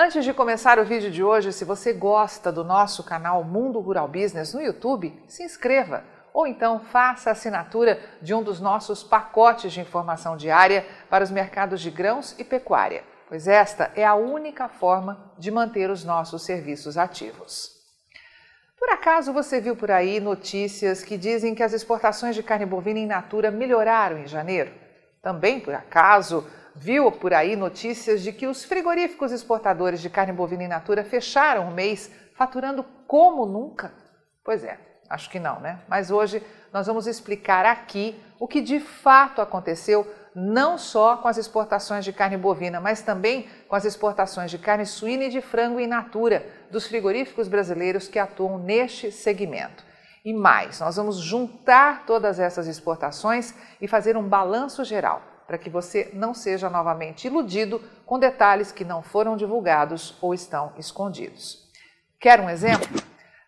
Antes de começar o vídeo de hoje, se você gosta do nosso canal Mundo Rural Business no YouTube, se inscreva ou então faça a assinatura de um dos nossos pacotes de informação diária para os mercados de grãos e pecuária, pois esta é a única forma de manter os nossos serviços ativos. Por acaso você viu por aí notícias que dizem que as exportações de carne bovina in natura melhoraram em janeiro? Também, por acaso, viu por aí notícias de que os frigoríficos exportadores de carne bovina in natura fecharam o mês faturando como nunca? Pois é, acho que não, né? Mas hoje nós vamos explicar aqui o que de fato aconteceu, não só com as exportações de carne bovina, mas também com as exportações de carne suína e de frango in natura dos frigoríficos brasileiros que atuam neste segmento. E mais, nós vamos juntar todas essas exportações e fazer um balanço geral para que você não seja novamente iludido com detalhes que não foram divulgados ou estão escondidos. Quer um exemplo?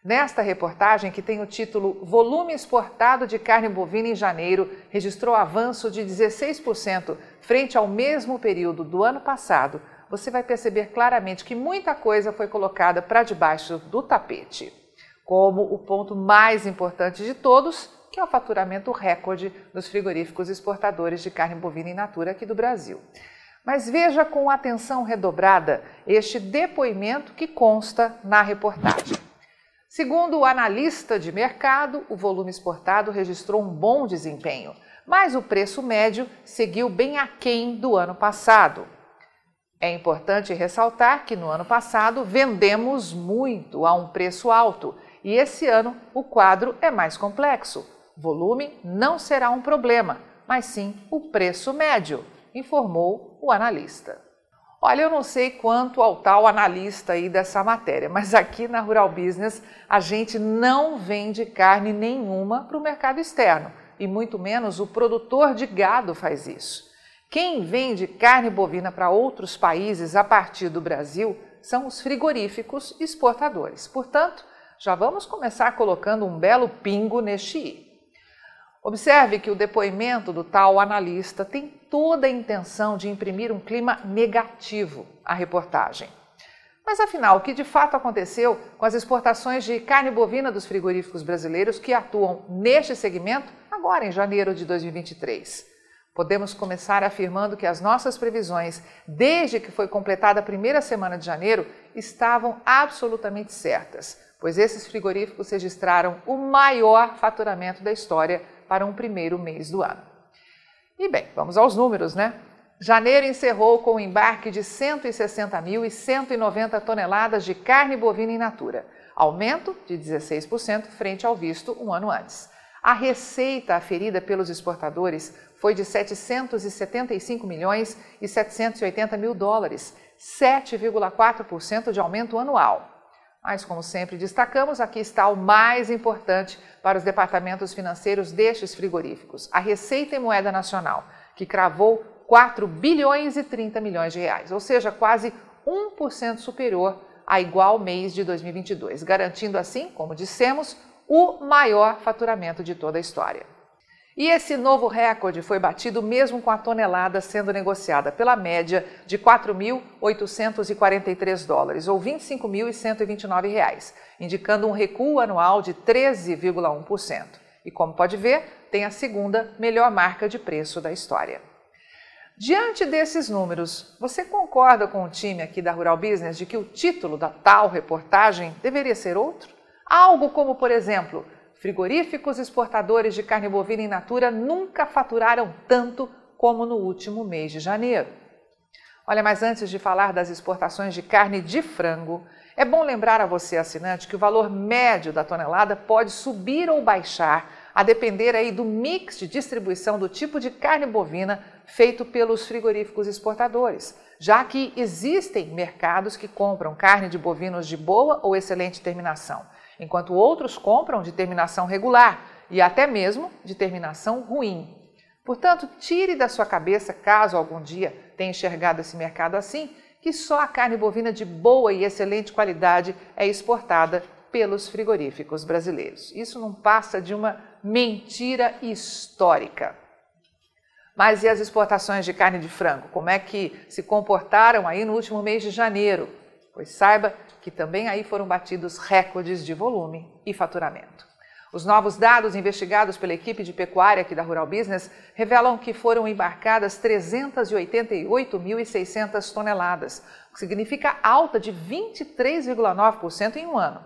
Nesta reportagem, que tem o título Volume exportado de carne bovina em janeiro registrou avanço de 16% frente ao mesmo período do ano passado, você vai perceber claramente que muita coisa foi colocada para debaixo do tapete. Como o ponto mais importante de todos, que é o faturamento recorde dos frigoríficos exportadores de carne bovina in natura aqui do Brasil. Mas veja com atenção redobrada este depoimento que consta na reportagem. Segundo o analista de mercado, o volume exportado registrou um bom desempenho, mas o preço médio seguiu bem aquém do ano passado. É importante ressaltar que no ano passado vendemos muito a um preço alto e esse ano o quadro é mais complexo. Volume não será um problema, mas sim o preço médio, informou o analista. Olha, eu não sei quanto ao tal analista aí dessa matéria, mas aqui na Rural Business a gente não vende carne nenhuma para o mercado externo e muito menos o produtor de gado faz isso. Quem vende carne bovina para outros países a partir do Brasil são os frigoríficos exportadores. Portanto, já vamos começar colocando um belo pingo neste i. Observe que o depoimento do tal analista tem toda a intenção de imprimir um clima negativo à reportagem. Mas afinal, o que de fato aconteceu com as exportações de carne bovina dos frigoríficos brasileiros que atuam neste segmento agora em janeiro de 2023? Podemos começar afirmando que as nossas previsões, desde que foi completada a primeira semana de janeiro, estavam absolutamente certas, pois esses frigoríficos registraram o maior faturamento da história para um primeiro mês do ano. E bem, vamos aos números, né? Janeiro encerrou com o embarque de 160.190 toneladas de carne bovina in natura, aumento de 16% frente ao visto um ano antes. A receita aferida pelos exportadores foi de 775 milhões e 780 mil dólares, 7,4% de aumento anual. Mas, como sempre destacamos, aqui está o mais importante para os departamentos financeiros destes frigoríficos, a Receita em Moeda Nacional, que cravou 4 bilhões e 30 milhões de reais, ou seja, quase 1% superior a igual mês de 2022, garantindo assim, como dissemos, o maior faturamento de toda a história. E esse novo recorde foi batido mesmo com a tonelada sendo negociada pela média de 4.843 dólares, ou 25.129 reais, indicando um recuo anual de 13,1%. E como pode ver, tem a segunda melhor marca de preço da história. Diante desses números, você concorda com o time aqui da Rural Business de que o título da tal reportagem deveria ser outro? Algo como, por exemplo, Frigoríficos exportadores de carne bovina in natura nunca faturaram tanto como no último mês de janeiro. Olha, mas antes de falar das exportações de carne de frango, é bom lembrar a você, assinante, que o valor médio da tonelada pode subir ou baixar, a depender aí do mix de distribuição do tipo de carne bovina feito pelos frigoríficos exportadores, já que existem mercados que compram carne de bovinos de boa ou excelente terminação enquanto outros compram de terminação regular e até mesmo de terminação ruim. Portanto, tire da sua cabeça, caso algum dia tenha enxergado esse mercado assim, que só a carne bovina de boa e excelente qualidade é exportada pelos frigoríficos brasileiros. Isso não passa de uma mentira histórica. Mas e as exportações de carne de frango? Como é que se comportaram aí no último mês de janeiro? pois saiba que também aí foram batidos recordes de volume e faturamento. Os novos dados investigados pela equipe de pecuária aqui da Rural Business revelam que foram embarcadas 388.600 toneladas, o que significa alta de 23,9% em um ano.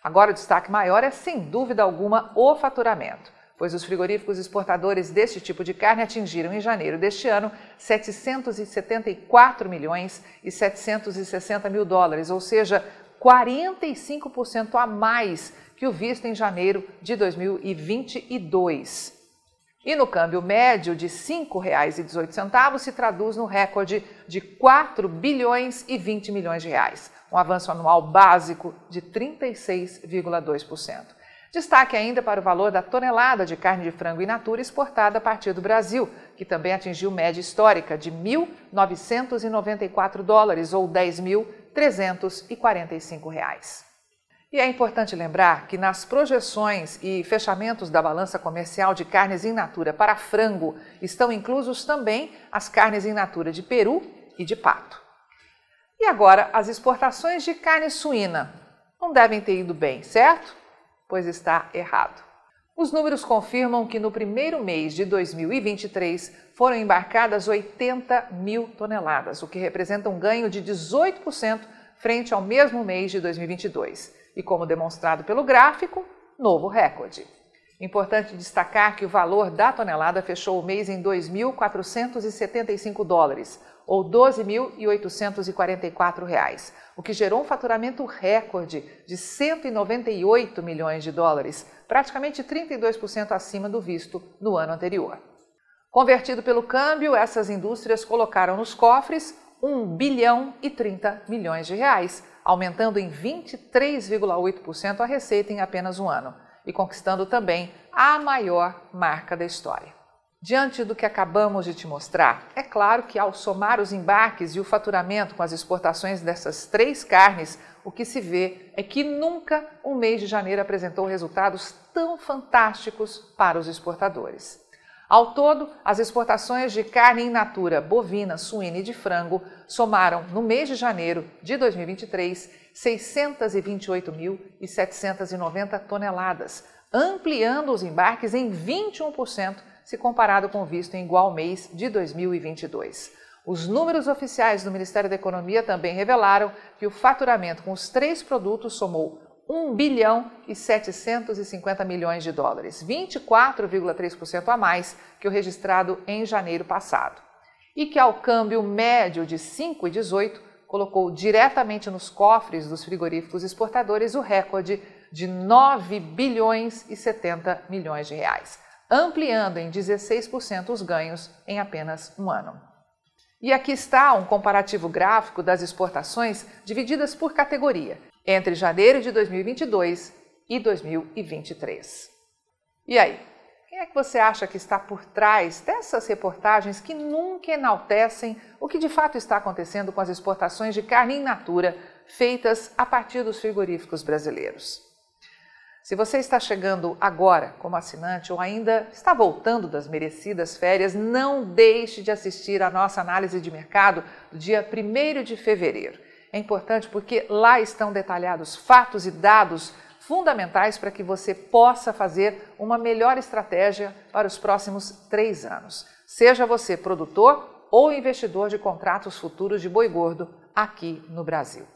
Agora, o destaque maior é, sem dúvida alguma, o faturamento, pois os frigoríficos exportadores deste tipo de carne atingiram em janeiro deste ano 774 milhões e 760 mil dólares, ou seja, 45% a mais que o visto em janeiro de 2022. E no câmbio médio de R$ 5,18 se traduz no recorde de 4 bilhões e 20 milhões de reais, um avanço anual básico de 36,2%. Destaque ainda para o valor da tonelada de carne de frango in natura exportada a partir do Brasil, que também atingiu média histórica de 1.994 dólares ou 10.345 reais. E é importante lembrar que nas projeções e fechamentos da balança comercial de carnes in natura para frango estão inclusos também as carnes in natura de peru e de pato. E agora, as exportações de carne suína não devem ter ido bem, certo? Pois está errado. Os números confirmam que no primeiro mês de 2023 foram embarcadas 80 mil toneladas, o que representa um ganho de 18% frente ao mesmo mês de 2022. E como demonstrado pelo gráfico, novo recorde. Importante destacar que o valor da tonelada fechou o mês em 2.475 dólares, ou R$ 12.844, o que gerou um faturamento recorde de 198 milhões de dólares, praticamente 32% acima do visto no ano anterior. Convertido pelo câmbio, essas indústrias colocaram nos cofres 1 bilhão e 30 milhões de reais, aumentando em 23,8% a receita em apenas um ano e conquistando também a maior marca da história. Diante do que acabamos de te mostrar, é claro que ao somar os embarques e o faturamento com as exportações dessas três carnes, o que se vê é que nunca um mês de janeiro apresentou resultados tão fantásticos para os exportadores. Ao todo, as exportações de carne in natura, bovina, suína e de frango somaram, no mês de janeiro de 2023, 628.790 toneladas, ampliando os embarques em 21% se comparado com o visto em igual mês de 2022. Os números oficiais do Ministério da Economia também revelaram que o faturamento com os três produtos somou 1 bilhão e 750 milhões de dólares, 24,3% a mais que o registrado em janeiro passado. E que ao câmbio médio de 5,18 colocou diretamente nos cofres dos frigoríficos exportadores o recorde de 9 bilhões e 70 milhões de reais ampliando em 16% os ganhos em apenas um ano. E aqui está um comparativo gráfico das exportações divididas por categoria entre janeiro de 2022 e 2023. E aí, quem é que você acha que está por trás dessas reportagens que nunca enaltecem o que de fato está acontecendo com as exportações de carne in natura feitas a partir dos frigoríficos brasileiros? Se você está chegando agora como assinante ou ainda está voltando das merecidas férias, não deixe de assistir a nossa análise de mercado do dia 1 de fevereiro. É importante porque lá estão detalhados fatos e dados fundamentais para que você possa fazer uma melhor estratégia para os próximos três anos. Seja você produtor ou investidor de contratos futuros de boi gordo aqui no Brasil.